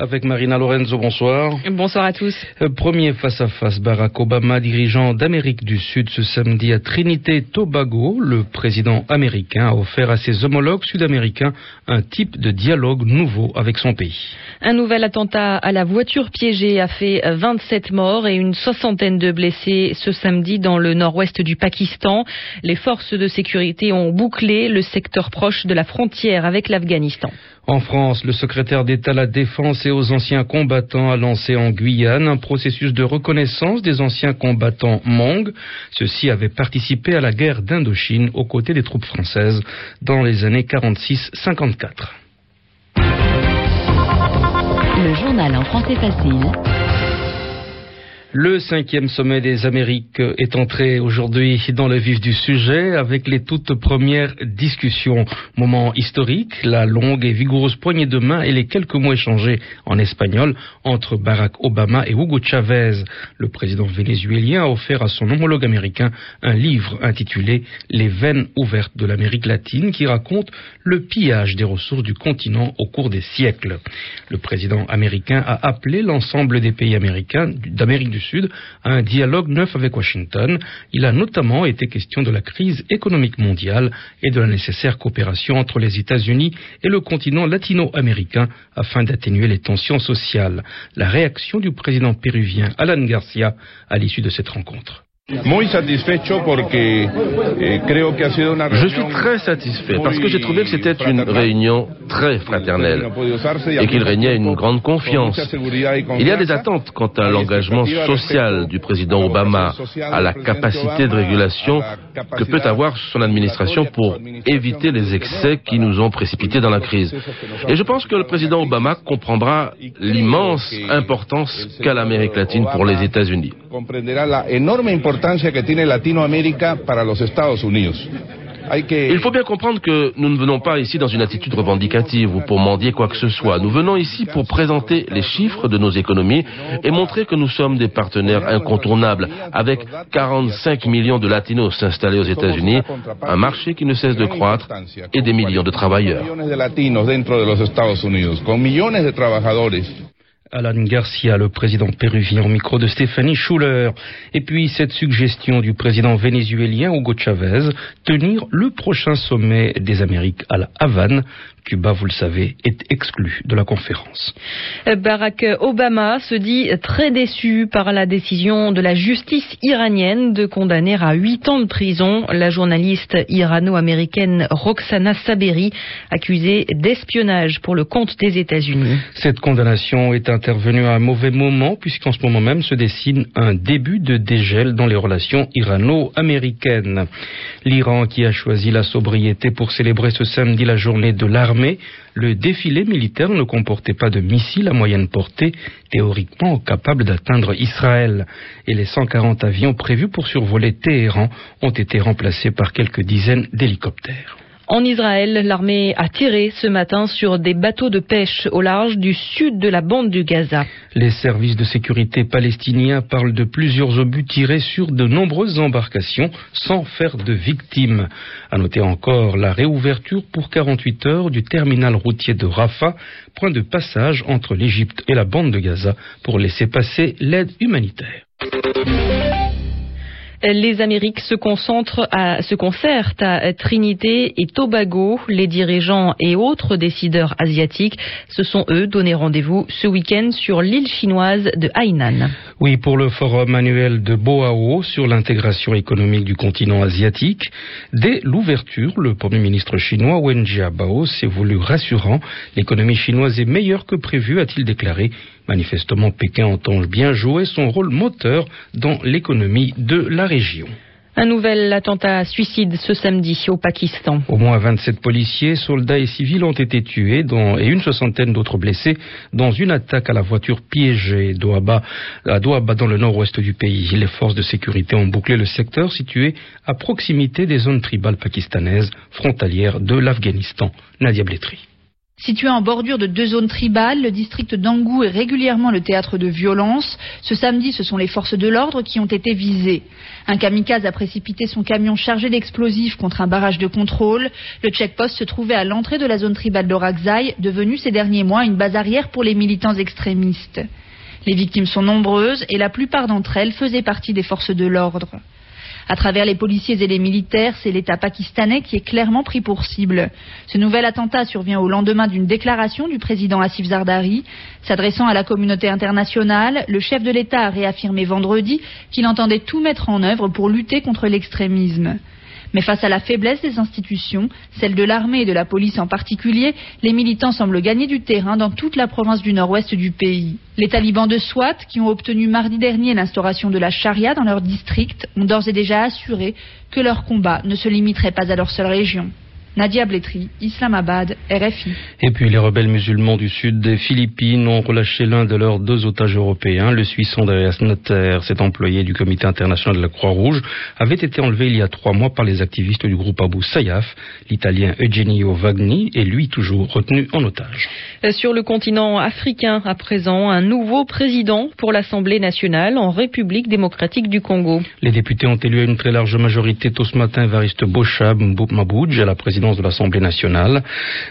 Avec Marina Lorenzo, bonsoir. Bonsoir à tous. Euh, Premier face-à-face, Barack Obama, dirigeant d'Amérique du Sud ce samedi à Trinité Tobago. Le président américain a offert à ses homologues sud-américains un type de dialogue nouveau avec son pays. Un nouvel attentat à la voiture piégée a fait 27 morts et une soixantaine de blessés ce samedi dans le nord-ouest du Pakistan. Les forces de sécurité ont bouclé le secteur proche de la frontière avec l'Afghanistan. En France, le secrétaire d'État à la Défense aux anciens combattants a lancé en Guyane un processus de reconnaissance des anciens combattants Mong. Ceux-ci avaient participé à la guerre d'Indochine aux côtés des troupes françaises dans les années 46-54. Le journal en français facile. Le cinquième sommet des Amériques est entré aujourd'hui dans le vif du sujet avec les toutes premières discussions. Moment historique, la longue et vigoureuse poignée de main et les quelques mots échangés en espagnol entre Barack Obama et Hugo Chavez. Le président vénézuélien a offert à son homologue américain un livre intitulé Les veines ouvertes de l'Amérique latine qui raconte le pillage des ressources du continent au cours des siècles. Le président américain a appelé l'ensemble des pays américains d'Amérique du Sud à un dialogue neuf avec Washington. Il a notamment été question de la crise économique mondiale et de la nécessaire coopération entre les États-Unis et le continent latino-américain afin d'atténuer les tensions sociales. La réaction du président péruvien Alan Garcia à l'issue de cette rencontre. Je suis très satisfait parce que j'ai trouvé que c'était une réunion très fraternelle et qu'il régnait une grande confiance. Il y a des attentes quant à l'engagement social du président Obama, à la capacité de régulation que peut avoir son administration pour éviter les excès qui nous ont précipités dans la crise. Et je pense que le président Obama comprendra l'immense importance qu'a l'Amérique latine pour les États-Unis. Il faut bien comprendre que nous ne venons pas ici dans une attitude revendicative ou pour mendier quoi que ce soit. Nous venons ici pour présenter les chiffres de nos économies et montrer que nous sommes des partenaires incontournables avec 45 millions de latinos installés aux États-Unis, un marché qui ne cesse de croître et des millions de travailleurs. Alan Garcia, le président péruvien, au micro de Stéphanie Schuller. Et puis cette suggestion du président vénézuélien Hugo Chavez, tenir le prochain sommet des Amériques à la Havane. Cuba, vous le savez, est exclu de la conférence. Barack Obama se dit très déçu par la décision de la justice iranienne de condamner à huit ans de prison la journaliste irano-américaine Roxana Saberi, accusée d'espionnage pour le compte des États-Unis. Cette condamnation est intervenue à un mauvais moment puisqu'en ce moment même se dessine un début de dégel dans les relations irano-américaines. L'Iran qui a choisi la sobriété pour célébrer ce samedi la journée de l'armée le défilé militaire ne comportait pas de missiles à moyenne portée théoriquement capables d'atteindre Israël. Et les 140 avions prévus pour survoler Téhéran ont été remplacés par quelques dizaines d'hélicoptères. En Israël, l'armée a tiré ce matin sur des bateaux de pêche au large du sud de la bande du Gaza. Les services de sécurité palestiniens parlent de plusieurs obus tirés sur de nombreuses embarcations sans faire de victimes. À noter encore la réouverture pour 48 heures du terminal routier de Rafah, point de passage entre l'Égypte et la bande de Gaza pour laisser passer l'aide humanitaire. Les Amériques se concentrent à, se concertent à Trinité et Tobago. Les dirigeants et autres décideurs asiatiques se sont eux donné rendez-vous ce week-end sur l'île chinoise de Hainan. Oui, pour le forum annuel de Boao sur l'intégration économique du continent asiatique. Dès l'ouverture, le premier ministre chinois Wen Jiabao s'est voulu rassurant. L'économie chinoise est meilleure que prévu, a-t-il déclaré. Manifestement, Pékin entend bien jouer son rôle moteur dans l'économie de la région. Un nouvel attentat suicide ce samedi au Pakistan. Au moins 27 policiers, soldats et civils ont été tués et une soixantaine d'autres blessés dans une attaque à la voiture piégée à Doaba dans le nord-ouest du pays. Les forces de sécurité ont bouclé le secteur situé à proximité des zones tribales pakistanaises frontalières de l'Afghanistan. Nadia Blétry. Situé en bordure de deux zones tribales, le district d'Angou est régulièrement le théâtre de violences. Ce samedi, ce sont les forces de l'ordre qui ont été visées. Un kamikaze a précipité son camion chargé d'explosifs contre un barrage de contrôle. Le checkpost se trouvait à l'entrée de la zone tribale d'Orakzai, devenue ces derniers mois une base arrière pour les militants extrémistes. Les victimes sont nombreuses et la plupart d'entre elles faisaient partie des forces de l'ordre. À travers les policiers et les militaires, c'est l'État pakistanais qui est clairement pris pour cible. Ce nouvel attentat survient au lendemain d'une déclaration du président Asif Zardari. S'adressant à la communauté internationale, le chef de l'État a réaffirmé vendredi qu'il entendait tout mettre en œuvre pour lutter contre l'extrémisme. Mais face à la faiblesse des institutions, celle de l'armée et de la police en particulier, les militants semblent gagner du terrain dans toute la province du nord-ouest du pays. Les talibans de Swat, qui ont obtenu mardi dernier l'instauration de la charia dans leur district, ont d'ores et déjà assuré que leur combat ne se limiterait pas à leur seule région. Nadia Bletri, Islamabad, RFI. Et puis les rebelles musulmans du sud des Philippines ont relâché l'un de leurs deux otages européens. Le Suisse Andreas Notter, cet employé du comité international de la Croix-Rouge, avait été enlevé il y a trois mois par les activistes du groupe Abu Sayyaf. L'italien Eugenio Vagni est lui toujours retenu en otage. Sur le continent africain, à présent, un nouveau président pour l'Assemblée nationale en République démocratique du Congo. Les députés ont élu à une très large majorité tôt ce matin Variste Bochab Mabouj à la présidence de l'Assemblée nationale.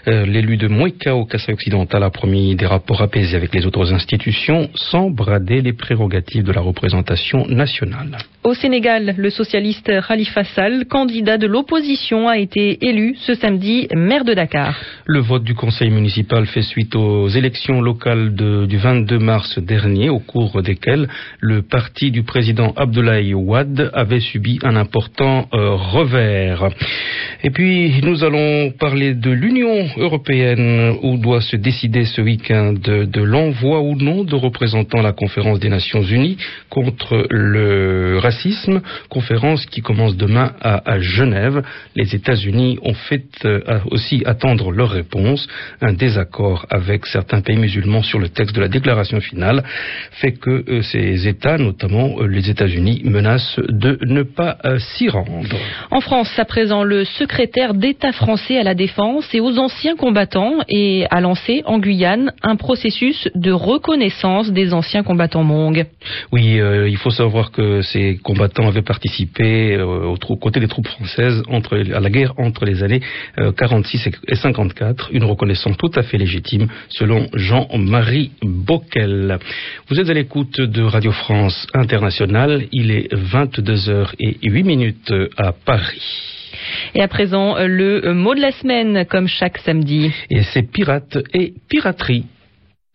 Euh, l'élu de Moueka au Kassai occidental a promis des rapports apaisés avec les autres institutions sans brader les prérogatives de la représentation nationale. Au Sénégal, le socialiste Khalifa Sall, candidat de l'opposition, a été élu ce samedi maire de Dakar. Le vote du conseil municipal fait suite aux élections locales du 22 mars dernier, au cours desquelles le parti du président Abdoulaye Ouad avait subi un important euh, revers. Et puis, nous allons parler de l'Union européenne, où doit se décider ce week-end de, l'envoi ou non de représentants à la conférence des Nations Unies contre le racisme, conférence qui commence demain à, Genève. Les États-Unis ont fait euh, aussi attendre leur réponse. Un désaccord avec certains pays musulmans sur le texte de la déclaration finale fait que euh, ces États, notamment euh, les États-Unis, menacent de ne pas s'y rendre. En France, à présent, le secrétaire d'État français à la défense et aux anciens combattants et a lancé en Guyane un processus de reconnaissance des anciens combattants Mong. Oui, euh, il faut savoir que ces combattants avaient participé euh, aux côtés des troupes françaises à la guerre entre les années 46 euh, et 54, une reconnaissance tout à fait légitime selon Jean-Marie Bockel. Vous êtes à l'écoute de Radio France Internationale, il est 22h et 8 minutes à Paris. Et à présent, le mot de la semaine, comme chaque samedi. Et c'est pirate et piraterie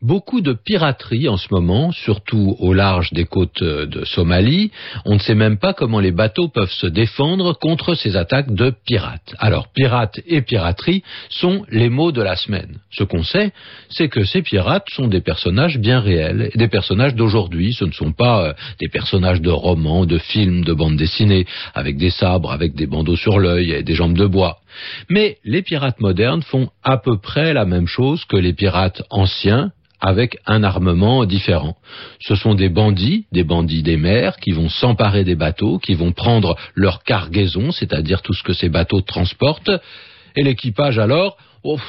beaucoup de piraterie en ce moment, surtout au large des côtes de Somalie. On ne sait même pas comment les bateaux peuvent se défendre contre ces attaques de pirates. Alors, pirates et piraterie sont les mots de la semaine. Ce qu'on sait, c'est que ces pirates sont des personnages bien réels, des personnages d'aujourd'hui. Ce ne sont pas euh, des personnages de romans, de films, de bandes dessinées, avec des sabres, avec des bandeaux sur l'œil et des jambes de bois. Mais les pirates modernes font à peu près la même chose que les pirates anciens, avec un armement différent. Ce sont des bandits, des bandits des mers, qui vont s'emparer des bateaux, qui vont prendre leur cargaison, c'est-à-dire tout ce que ces bateaux transportent, et l'équipage alors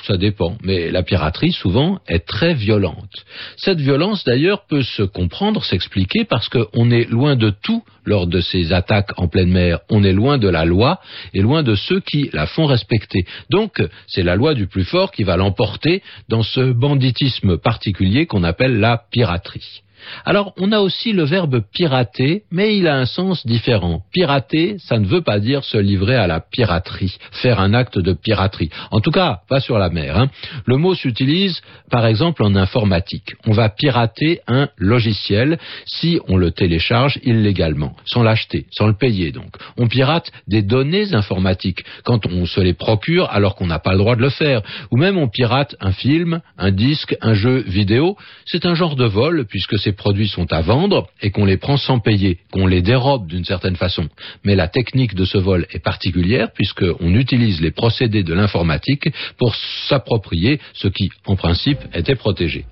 ça dépend, mais la piraterie souvent est très violente. Cette violence d'ailleurs peut se comprendre, s'expliquer parce qu'on est loin de tout lors de ces attaques en pleine mer. On est loin de la loi et loin de ceux qui la font respecter. Donc c'est la loi du plus fort qui va l'emporter dans ce banditisme particulier qu'on appelle la piraterie. Alors, on a aussi le verbe pirater, mais il a un sens différent. Pirater, ça ne veut pas dire se livrer à la piraterie, faire un acte de piraterie. En tout cas, pas sur la mer. Hein. Le mot s'utilise, par exemple, en informatique. On va pirater un logiciel si on le télécharge illégalement, sans l'acheter, sans le payer donc. On pirate des données informatiques quand on se les procure alors qu'on n'a pas le droit de le faire. Ou même on pirate un film, un disque, un jeu vidéo. C'est un genre de vol puisque c'est produits sont à vendre et qu'on les prend sans payer, qu'on les dérobe d'une certaine façon. Mais la technique de ce vol est particulière puisqu'on utilise les procédés de l'informatique pour s'approprier ce qui, en principe, était protégé.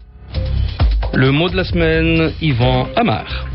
Le mot de la semaine, Yvan Amar.